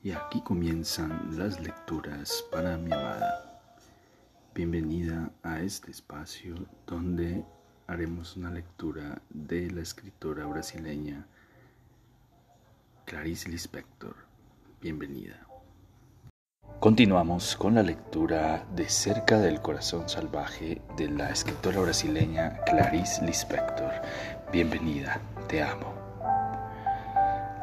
Y aquí comienzan las lecturas para mi amada. Bienvenida a este espacio donde haremos una lectura de la escritora brasileña Clarice Lispector. Bienvenida. Continuamos con la lectura de Cerca del Corazón Salvaje de la escritora brasileña Clarice Lispector. Bienvenida, te amo.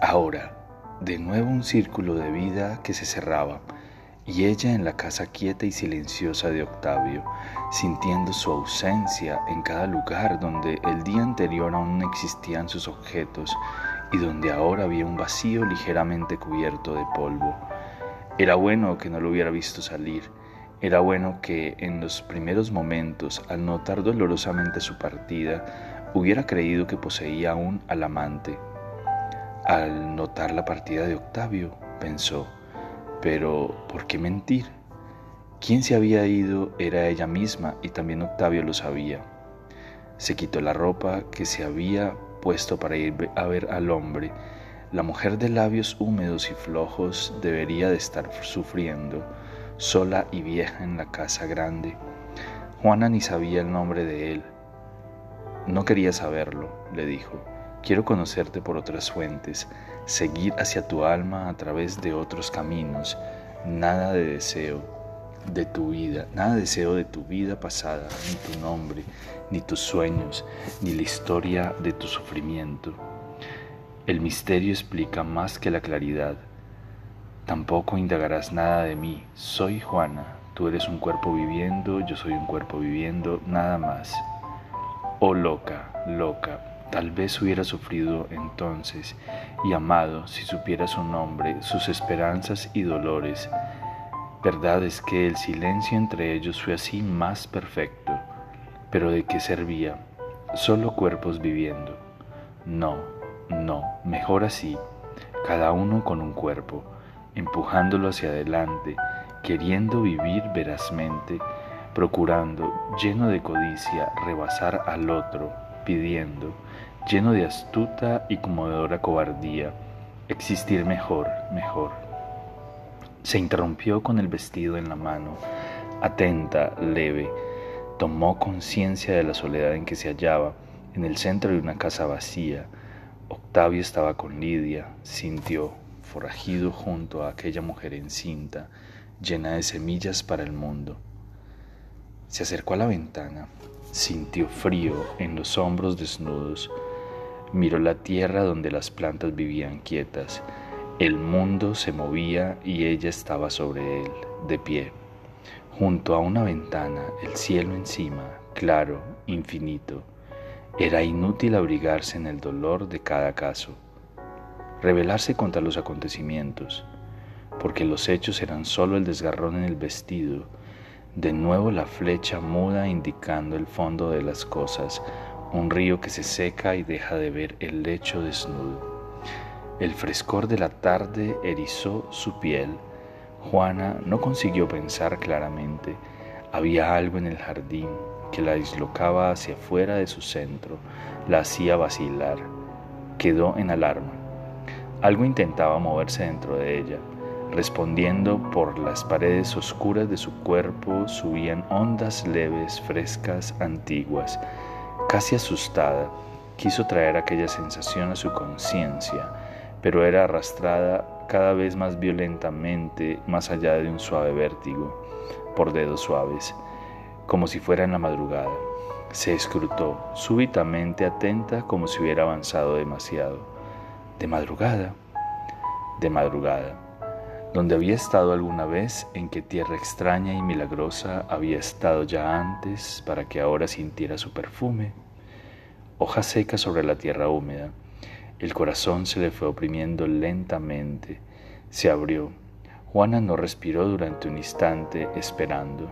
Ahora, de nuevo un círculo de vida que se cerraba, y ella en la casa quieta y silenciosa de Octavio, sintiendo su ausencia en cada lugar donde el día anterior aún existían sus objetos y donde ahora había un vacío ligeramente cubierto de polvo. Era bueno que no lo hubiera visto salir, era bueno que en los primeros momentos, al notar dolorosamente su partida, hubiera creído que poseía aún al amante, al notar la partida de Octavio, pensó, pero ¿por qué mentir? Quien se había ido era ella misma y también Octavio lo sabía. Se quitó la ropa que se había puesto para ir a ver al hombre. La mujer de labios húmedos y flojos debería de estar sufriendo, sola y vieja en la casa grande. Juana ni sabía el nombre de él. No quería saberlo, le dijo. Quiero conocerte por otras fuentes, seguir hacia tu alma a través de otros caminos. Nada de deseo de tu vida, nada de deseo de tu vida pasada, ni tu nombre, ni tus sueños, ni la historia de tu sufrimiento. El misterio explica más que la claridad. Tampoco indagarás nada de mí. Soy Juana, tú eres un cuerpo viviendo, yo soy un cuerpo viviendo, nada más. Oh loca, loca, Tal vez hubiera sufrido entonces y amado si supiera su nombre, sus esperanzas y dolores. Verdad es que el silencio entre ellos fue así más perfecto. Pero ¿de qué servía? Solo cuerpos viviendo. No, no, mejor así, cada uno con un cuerpo, empujándolo hacia adelante, queriendo vivir verazmente, procurando, lleno de codicia, rebasar al otro, pidiendo, lleno de astuta y conmovedora cobardía, existir mejor, mejor. Se interrumpió con el vestido en la mano, atenta, leve, tomó conciencia de la soledad en que se hallaba, en el centro de una casa vacía. Octavio estaba con Lidia, sintió, forajido junto a aquella mujer encinta, llena de semillas para el mundo. Se acercó a la ventana, sintió frío en los hombros desnudos, Miró la tierra donde las plantas vivían quietas. El mundo se movía y ella estaba sobre él, de pie. Junto a una ventana, el cielo encima, claro, infinito. Era inútil abrigarse en el dolor de cada caso, rebelarse contra los acontecimientos, porque los hechos eran solo el desgarrón en el vestido, de nuevo la flecha muda indicando el fondo de las cosas, un río que se seca y deja de ver el lecho desnudo. El frescor de la tarde erizó su piel. Juana no consiguió pensar claramente. Había algo en el jardín que la dislocaba hacia afuera de su centro, la hacía vacilar. Quedó en alarma. Algo intentaba moverse dentro de ella. Respondiendo por las paredes oscuras de su cuerpo subían ondas leves, frescas, antiguas Casi asustada, quiso traer aquella sensación a su conciencia, pero era arrastrada cada vez más violentamente más allá de un suave vértigo, por dedos suaves, como si fuera en la madrugada. Se escrutó, súbitamente atenta como si hubiera avanzado demasiado. De madrugada, de madrugada, donde había estado alguna vez, en qué tierra extraña y milagrosa había estado ya antes para que ahora sintiera su perfume. Hoja seca sobre la tierra húmeda, el corazón se le fue oprimiendo lentamente, se abrió. Juana no respiró durante un instante esperando.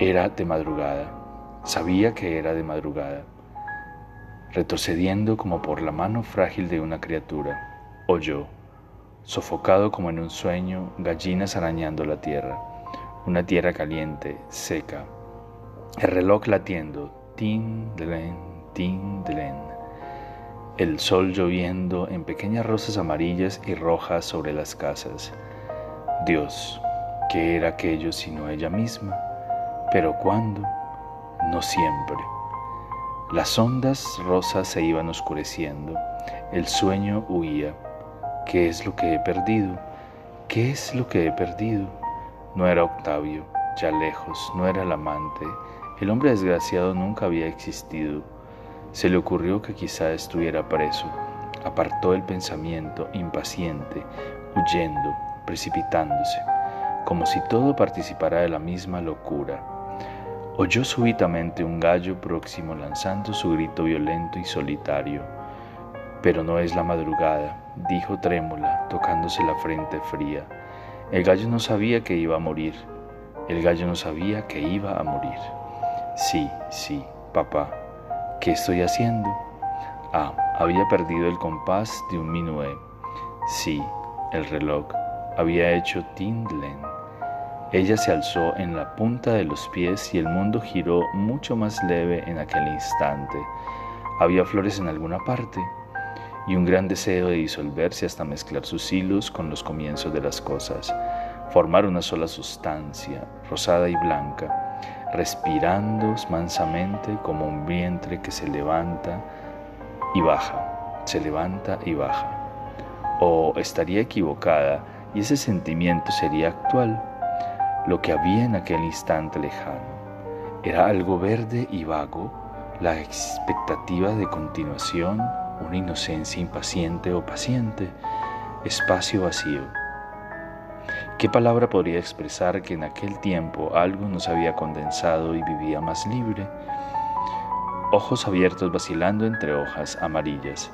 Era de madrugada, sabía que era de madrugada. Retrocediendo como por la mano frágil de una criatura, oyó sofocado como en un sueño, gallinas arañando la tierra, una tierra caliente, seca, el reloj latiendo, tin, dlen, tin, dlen. el sol lloviendo en pequeñas rosas amarillas y rojas sobre las casas. Dios, ¿qué era aquello sino ella misma? Pero ¿cuándo? No siempre. Las ondas rosas se iban oscureciendo, el sueño huía. ¿Qué es lo que he perdido? ¿Qué es lo que he perdido? No era Octavio, ya lejos, no era el amante, el hombre desgraciado nunca había existido. Se le ocurrió que quizá estuviera preso. Apartó el pensamiento, impaciente, huyendo, precipitándose, como si todo participara de la misma locura. Oyó súbitamente un gallo próximo lanzando su grito violento y solitario. Pero no es la madrugada, dijo trémula, tocándose la frente fría. El gallo no sabía que iba a morir. El gallo no sabía que iba a morir. Sí, sí, papá. ¿Qué estoy haciendo? Ah, había perdido el compás de un minué. Sí, el reloj. Había hecho tindlen. Ella se alzó en la punta de los pies y el mundo giró mucho más leve en aquel instante. Había flores en alguna parte y un gran deseo de disolverse hasta mezclar sus hilos con los comienzos de las cosas, formar una sola sustancia, rosada y blanca, respirando mansamente como un vientre que se levanta y baja, se levanta y baja. O estaría equivocada y ese sentimiento sería actual, lo que había en aquel instante lejano. Era algo verde y vago, la expectativa de continuación, una inocencia impaciente o paciente, espacio vacío ¿Qué palabra podría expresar que en aquel tiempo algo nos había condensado y vivía más libre? Ojos abiertos vacilando entre hojas amarillas,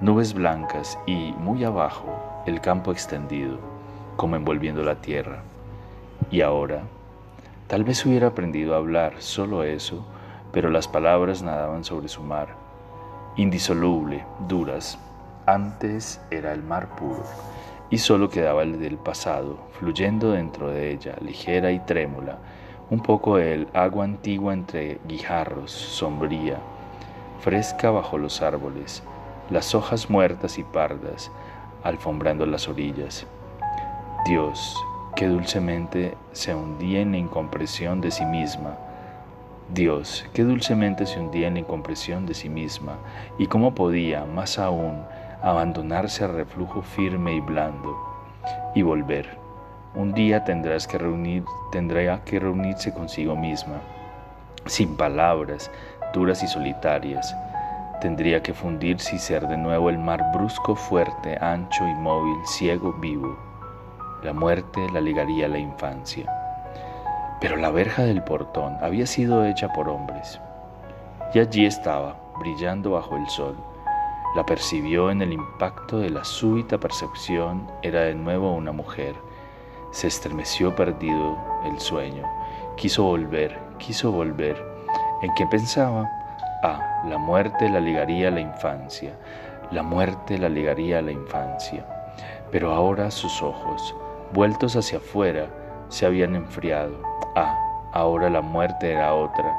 nubes blancas y, muy abajo, el campo extendido, como envolviendo la tierra. Y ahora, tal vez hubiera aprendido a hablar solo eso, pero las palabras nadaban sobre su mar, indisoluble, duras. Antes era el mar puro y solo quedaba el del pasado, fluyendo dentro de ella, ligera y trémula, un poco el agua antigua entre guijarros, sombría, fresca bajo los árboles, las hojas muertas y pardas, alfombrando las orillas. Dios, que dulcemente se hundía en la incompresión de sí misma, Dios, que dulcemente se hundía en la incompresión de sí misma, y cómo podía, más aún, abandonarse al reflujo firme y blando y volver. Un día tendrás que reunir, tendrá que reunirse consigo misma, sin palabras, duras y solitarias. Tendría que fundirse y ser de nuevo el mar brusco, fuerte, ancho, inmóvil, ciego, vivo. La muerte la ligaría a la infancia. Pero la verja del portón había sido hecha por hombres. Y allí estaba, brillando bajo el sol, la percibió en el impacto de la súbita percepción, era de nuevo una mujer. Se estremeció perdido el sueño. Quiso volver, quiso volver. ¿En qué pensaba? Ah, la muerte la ligaría a la infancia. La muerte la ligaría a la infancia. Pero ahora sus ojos, vueltos hacia afuera, se habían enfriado. Ah, ahora la muerte era otra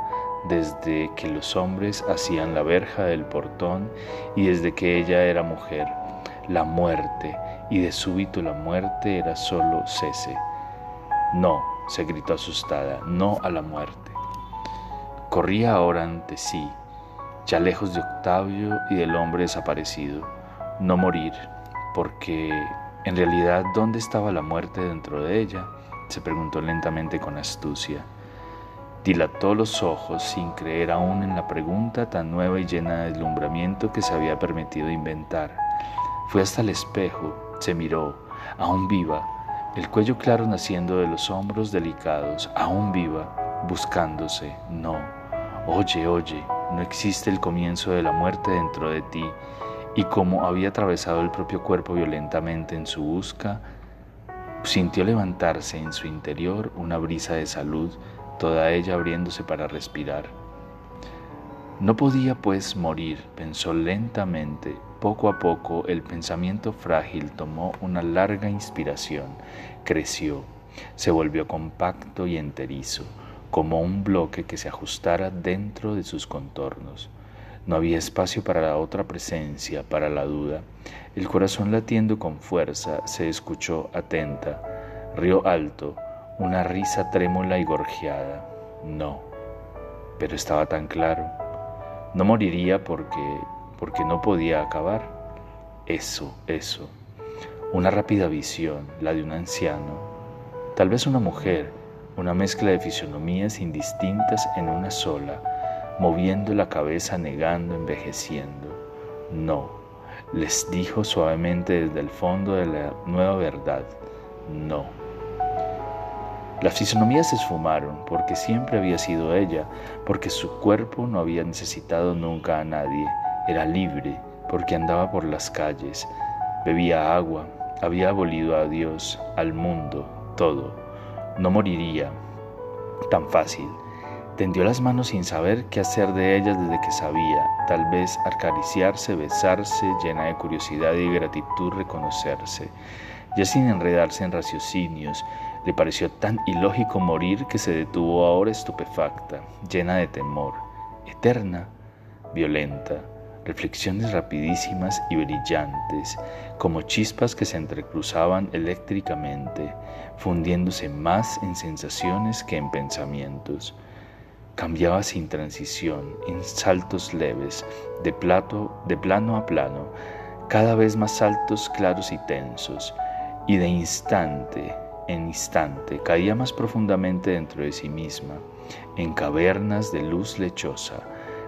desde que los hombres hacían la verja del portón y desde que ella era mujer, la muerte, y de súbito la muerte era solo cese. No, se gritó asustada, no a la muerte. Corría ahora ante sí, ya lejos de Octavio y del hombre desaparecido, no morir, porque en realidad ¿dónde estaba la muerte dentro de ella? Se preguntó lentamente con astucia. Dilató los ojos sin creer aún en la pregunta tan nueva y llena de deslumbramiento que se había permitido inventar. Fue hasta el espejo, se miró, aún viva, el cuello claro naciendo de los hombros delicados, aún viva, buscándose, no. Oye, oye, no existe el comienzo de la muerte dentro de ti, y como había atravesado el propio cuerpo violentamente en su busca, sintió levantarse en su interior una brisa de salud toda ella abriéndose para respirar. No podía pues morir, pensó lentamente. Poco a poco el pensamiento frágil tomó una larga inspiración, creció, se volvió compacto y enterizo, como un bloque que se ajustara dentro de sus contornos. No había espacio para la otra presencia, para la duda. El corazón latiendo con fuerza se escuchó atenta. Río alto, una risa trémula y gorjeada. No, pero estaba tan claro. No moriría porque, porque no podía acabar. Eso, eso. Una rápida visión, la de un anciano, tal vez una mujer, una mezcla de fisonomías indistintas en una sola, moviendo la cabeza, negando, envejeciendo. No, les dijo suavemente desde el fondo de la nueva verdad, no. Las fisonomías se esfumaron porque siempre había sido ella, porque su cuerpo no había necesitado nunca a nadie, era libre porque andaba por las calles, bebía agua, había abolido a Dios, al mundo, todo. No moriría tan fácil. Tendió las manos sin saber qué hacer de ellas desde que sabía, tal vez acariciarse, besarse, llena de curiosidad y gratitud reconocerse. Ya sin enredarse en raciocinios, le pareció tan ilógico morir que se detuvo ahora estupefacta, llena de temor, eterna, violenta, reflexiones rapidísimas y brillantes, como chispas que se entrecruzaban eléctricamente, fundiéndose más en sensaciones que en pensamientos. Cambiaba sin transición, en saltos leves, de, plato, de plano a plano, cada vez más altos, claros y tensos, y de instante en instante caía más profundamente dentro de sí misma, en cavernas de luz lechosa,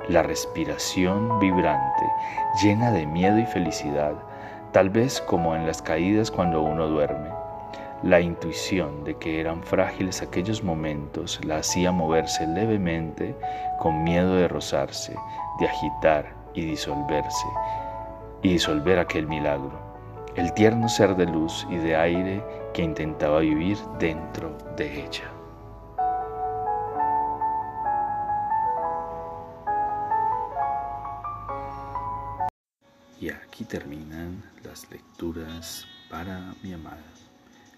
la respiración vibrante, llena de miedo y felicidad, tal vez como en las caídas cuando uno duerme. La intuición de que eran frágiles aquellos momentos la hacía moverse levemente con miedo de rozarse, de agitar y disolverse, y disolver aquel milagro el tierno ser de luz y de aire que intentaba vivir dentro de ella. Y aquí terminan las lecturas para mi amada.